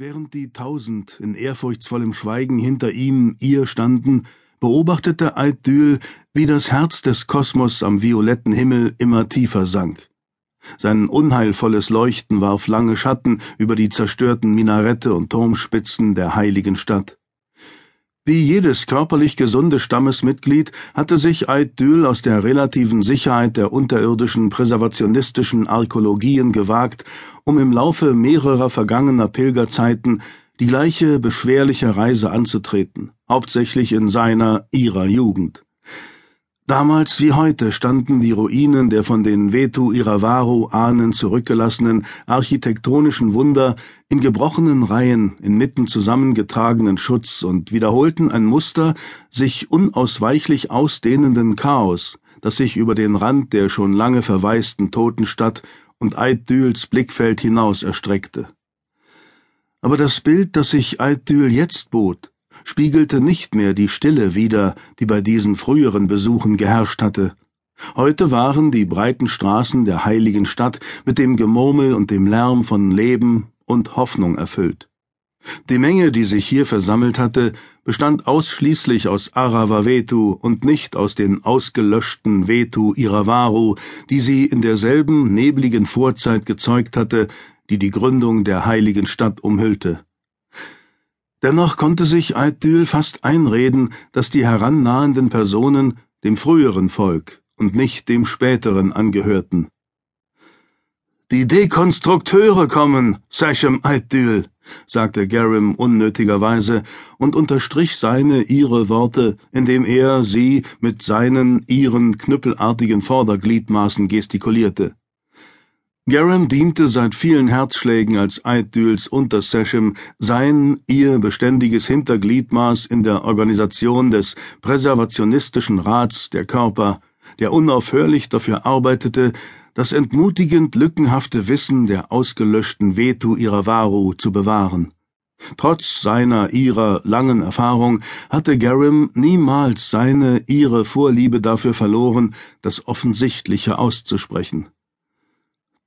Während die Tausend in ehrfurchtsvollem Schweigen hinter ihm, ihr standen, beobachtete Eiddyl, wie das Herz des Kosmos am violetten Himmel immer tiefer sank. Sein unheilvolles Leuchten warf lange Schatten über die zerstörten Minarette und Turmspitzen der heiligen Stadt. Wie jedes körperlich gesunde Stammesmitglied hatte sich Eiddyl aus der relativen Sicherheit der unterirdischen präservationistischen Archäologien gewagt, um im Laufe mehrerer vergangener Pilgerzeiten die gleiche beschwerliche Reise anzutreten, hauptsächlich in seiner, ihrer Jugend. Damals wie heute standen die Ruinen der von den Vetu Iravaru Ahnen zurückgelassenen architektonischen Wunder in gebrochenen Reihen inmitten zusammengetragenen Schutz und wiederholten ein Muster sich unausweichlich ausdehnenden Chaos, das sich über den Rand der schon lange verwaisten Totenstadt und Eiddyls Blickfeld hinaus erstreckte. Aber das Bild, das sich Eiddyl jetzt bot, spiegelte nicht mehr die Stille wider, die bei diesen früheren Besuchen geherrscht hatte. Heute waren die breiten Straßen der heiligen Stadt mit dem Gemurmel und dem Lärm von Leben und Hoffnung erfüllt. Die Menge, die sich hier versammelt hatte, bestand ausschließlich aus Arava Vetu und nicht aus den ausgelöschten Vetu Iravaru, die sie in derselben nebligen Vorzeit gezeugt hatte, die die Gründung der heiligen Stadt umhüllte. Dennoch konnte sich Eiddyl fast einreden, dass die herannahenden Personen dem früheren Volk und nicht dem späteren angehörten. Die Dekonstrukteure kommen, Sachem Eiddyl, sagte Garim unnötigerweise und unterstrich seine ihre Worte, indem er sie mit seinen ihren knüppelartigen Vordergliedmaßen gestikulierte. Garam diente seit vielen Herzschlägen als Eiddyls Unterseshem, sein ihr beständiges Hintergliedmaß in der Organisation des Präservationistischen Rats der Körper, der unaufhörlich dafür arbeitete, das entmutigend lückenhafte Wissen der ausgelöschten Vetu Iravaru zu bewahren. Trotz seiner ihrer langen Erfahrung hatte Garam niemals seine ihre Vorliebe dafür verloren, das Offensichtliche auszusprechen.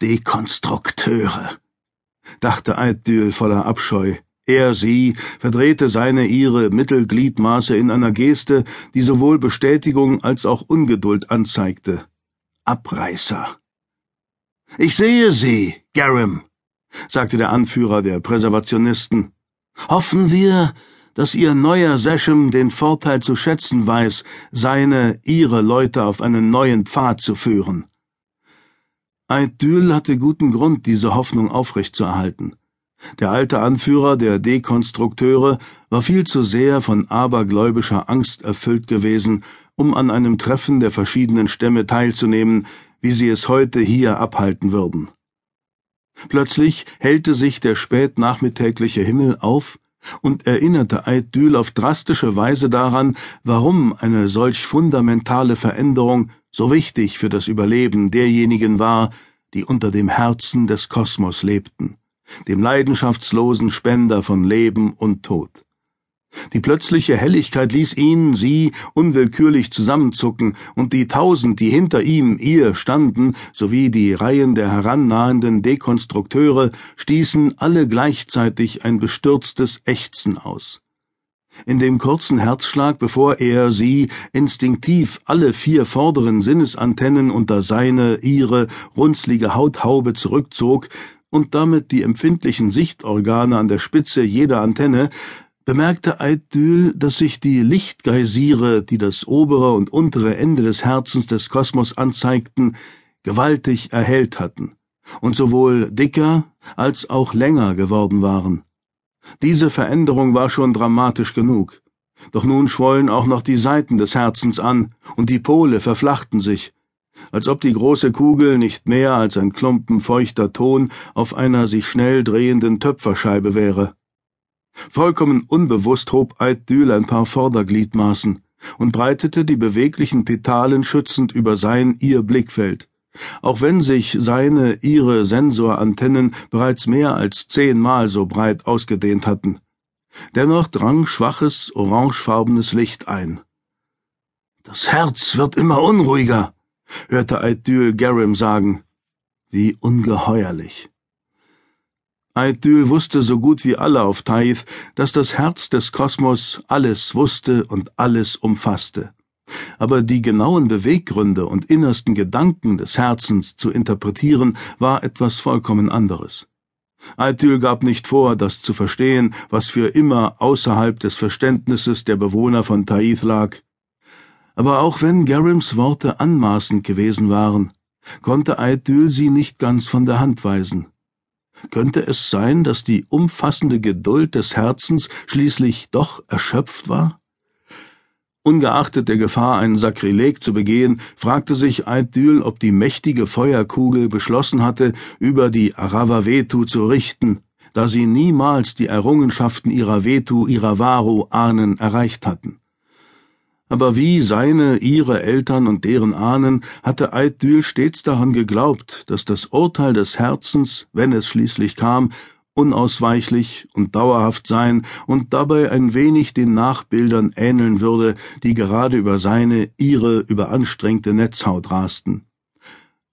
Dekonstrukteure, dachte Eiddyl voller Abscheu. Er, sie, verdrehte seine ihre Mittelgliedmaße in einer Geste, die sowohl Bestätigung als auch Ungeduld anzeigte. Abreißer. Ich sehe Sie, Garam, sagte der Anführer der Präservationisten. Hoffen wir, dass Ihr neuer Seshem den Vorteil zu schätzen weiß, seine, ihre Leute auf einen neuen Pfad zu führen. Eiddyl hatte guten Grund, diese Hoffnung aufrechtzuerhalten. Der alte Anführer der Dekonstrukteure war viel zu sehr von abergläubischer Angst erfüllt gewesen, um an einem Treffen der verschiedenen Stämme teilzunehmen, wie sie es heute hier abhalten würden. Plötzlich hellte sich der spätnachmittägliche Himmel auf und erinnerte Eiddyl auf drastische Weise daran, warum eine solch fundamentale Veränderung so wichtig für das Überleben derjenigen war, die unter dem Herzen des Kosmos lebten, dem leidenschaftslosen Spender von Leben und Tod. Die plötzliche Helligkeit ließ ihn, sie unwillkürlich zusammenzucken, und die tausend, die hinter ihm, ihr standen, sowie die Reihen der herannahenden Dekonstrukteure, stießen alle gleichzeitig ein bestürztes Ächzen aus. In dem kurzen Herzschlag, bevor er sie instinktiv alle vier vorderen Sinnesantennen unter seine, ihre runzlige Hauthaube zurückzog und damit die empfindlichen Sichtorgane an der Spitze jeder Antenne, bemerkte Eiddyl, dass sich die Lichtgeysire, die das obere und untere Ende des Herzens des Kosmos anzeigten, gewaltig erhellt hatten und sowohl dicker als auch länger geworden waren. Diese Veränderung war schon dramatisch genug. Doch nun schwollen auch noch die Seiten des Herzens an, und die Pole verflachten sich, als ob die große Kugel nicht mehr als ein Klumpen feuchter Ton auf einer sich schnell drehenden Töpferscheibe wäre. Vollkommen unbewusst hob Eiddyl ein paar Vordergliedmaßen und breitete die beweglichen Petalen schützend über sein ihr Blickfeld auch wenn sich seine ihre Sensorantennen bereits mehr als zehnmal so breit ausgedehnt hatten. Dennoch drang schwaches, orangefarbenes Licht ein. Das Herz wird immer unruhiger, hörte Eidyl Garam sagen. Wie ungeheuerlich. Aidül wusste so gut wie alle auf Taith, dass das Herz des Kosmos alles wusste und alles umfasste. Aber die genauen Beweggründe und innersten Gedanken des Herzens zu interpretieren, war etwas vollkommen anderes. Aidül gab nicht vor, das zu verstehen, was für immer außerhalb des Verständnisses der Bewohner von Taith lag. Aber auch wenn Garims Worte anmaßend gewesen waren, konnte Aidül sie nicht ganz von der Hand weisen. Könnte es sein, dass die umfassende Geduld des Herzens schließlich doch erschöpft war? Ungeachtet der Gefahr, ein Sakrileg zu begehen, fragte sich Aidül, ob die mächtige Feuerkugel beschlossen hatte, über die Aravavetu zu richten, da sie niemals die Errungenschaften ihrer Vetu, ihrer Varu-Ahnen erreicht hatten aber wie seine, ihre Eltern und deren Ahnen hatte Aidül stets daran geglaubt, dass das Urteil des Herzens, wenn es schließlich kam, unausweichlich und dauerhaft sein und dabei ein wenig den Nachbildern ähneln würde, die gerade über seine, ihre überanstrengte Netzhaut rasten.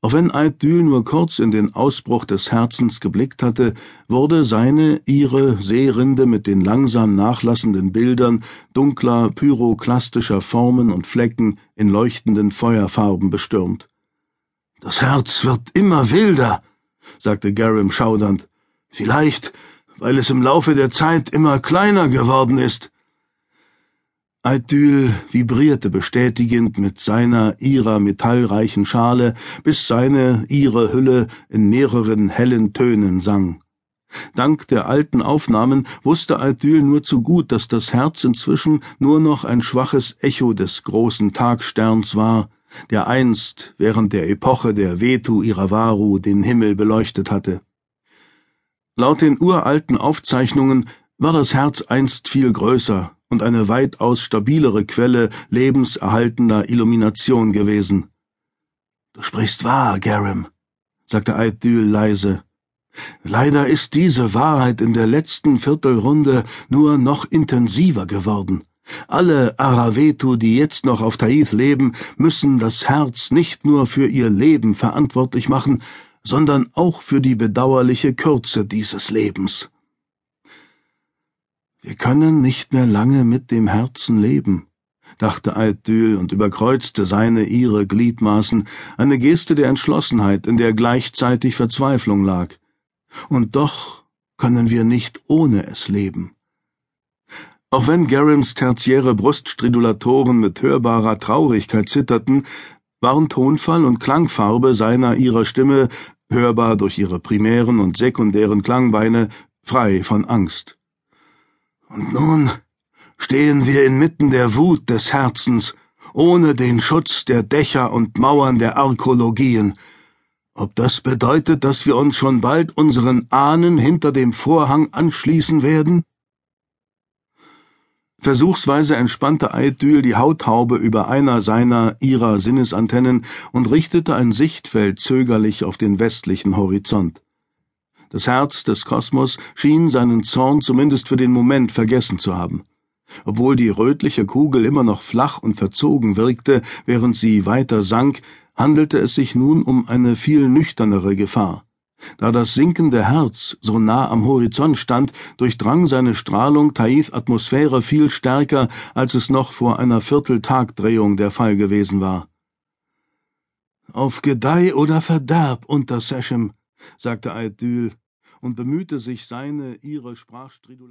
Auch wenn Aidül nur kurz in den Ausbruch des Herzens geblickt hatte, wurde seine, ihre Seerinde mit den langsam nachlassenden Bildern dunkler, pyroklastischer Formen und Flecken in leuchtenden Feuerfarben bestürmt. Das Herz wird immer wilder, sagte Garim schaudernd. Vielleicht, weil es im Laufe der Zeit immer kleiner geworden ist. Aidül vibrierte bestätigend mit seiner, ihrer metallreichen Schale, bis seine, ihre Hülle in mehreren hellen Tönen sang. Dank der alten Aufnahmen wusste Aidül nur zu gut, dass das Herz inzwischen nur noch ein schwaches Echo des großen Tagsterns war, der einst während der Epoche der Vetu Iravaru den Himmel beleuchtet hatte. Laut den uralten Aufzeichnungen war das Herz einst viel größer und eine weitaus stabilere Quelle lebenserhaltender Illumination gewesen. Du sprichst wahr, Garam, sagte Aidül leise. Leider ist diese Wahrheit in der letzten Viertelrunde nur noch intensiver geworden. Alle Aravetu, die jetzt noch auf Taith leben, müssen das Herz nicht nur für ihr Leben verantwortlich machen, sondern auch für die bedauerliche Kürze dieses Lebens. Wir können nicht mehr lange mit dem Herzen leben, dachte Aidül und überkreuzte seine ihre Gliedmaßen, eine Geste der Entschlossenheit, in der gleichzeitig Verzweiflung lag. Und doch können wir nicht ohne es leben. Auch wenn Garims tertiäre Bruststridulatoren mit hörbarer Traurigkeit zitterten, waren Tonfall und Klangfarbe seiner ihrer Stimme, hörbar durch ihre primären und sekundären Klangbeine, frei von Angst. Und nun stehen wir inmitten der Wut des Herzens, ohne den Schutz der Dächer und Mauern der Arkologien. Ob das bedeutet, dass wir uns schon bald unseren Ahnen hinter dem Vorhang anschließen werden? Versuchsweise entspannte Eidyl die Hauthaube über einer seiner ihrer Sinnesantennen und richtete ein Sichtfeld zögerlich auf den westlichen Horizont. Das Herz des Kosmos schien seinen Zorn zumindest für den Moment vergessen zu haben. Obwohl die rötliche Kugel immer noch flach und verzogen wirkte, während sie weiter sank, handelte es sich nun um eine viel nüchternere Gefahr. Da das sinkende Herz so nah am Horizont stand, durchdrang seine Strahlung Taith Atmosphäre viel stärker, als es noch vor einer Vierteltagdrehung der Fall gewesen war. Auf Gedeih oder Verderb, Unter Seshem, sagte Aedül und bemühte sich, seine, ihre Sprachstridulation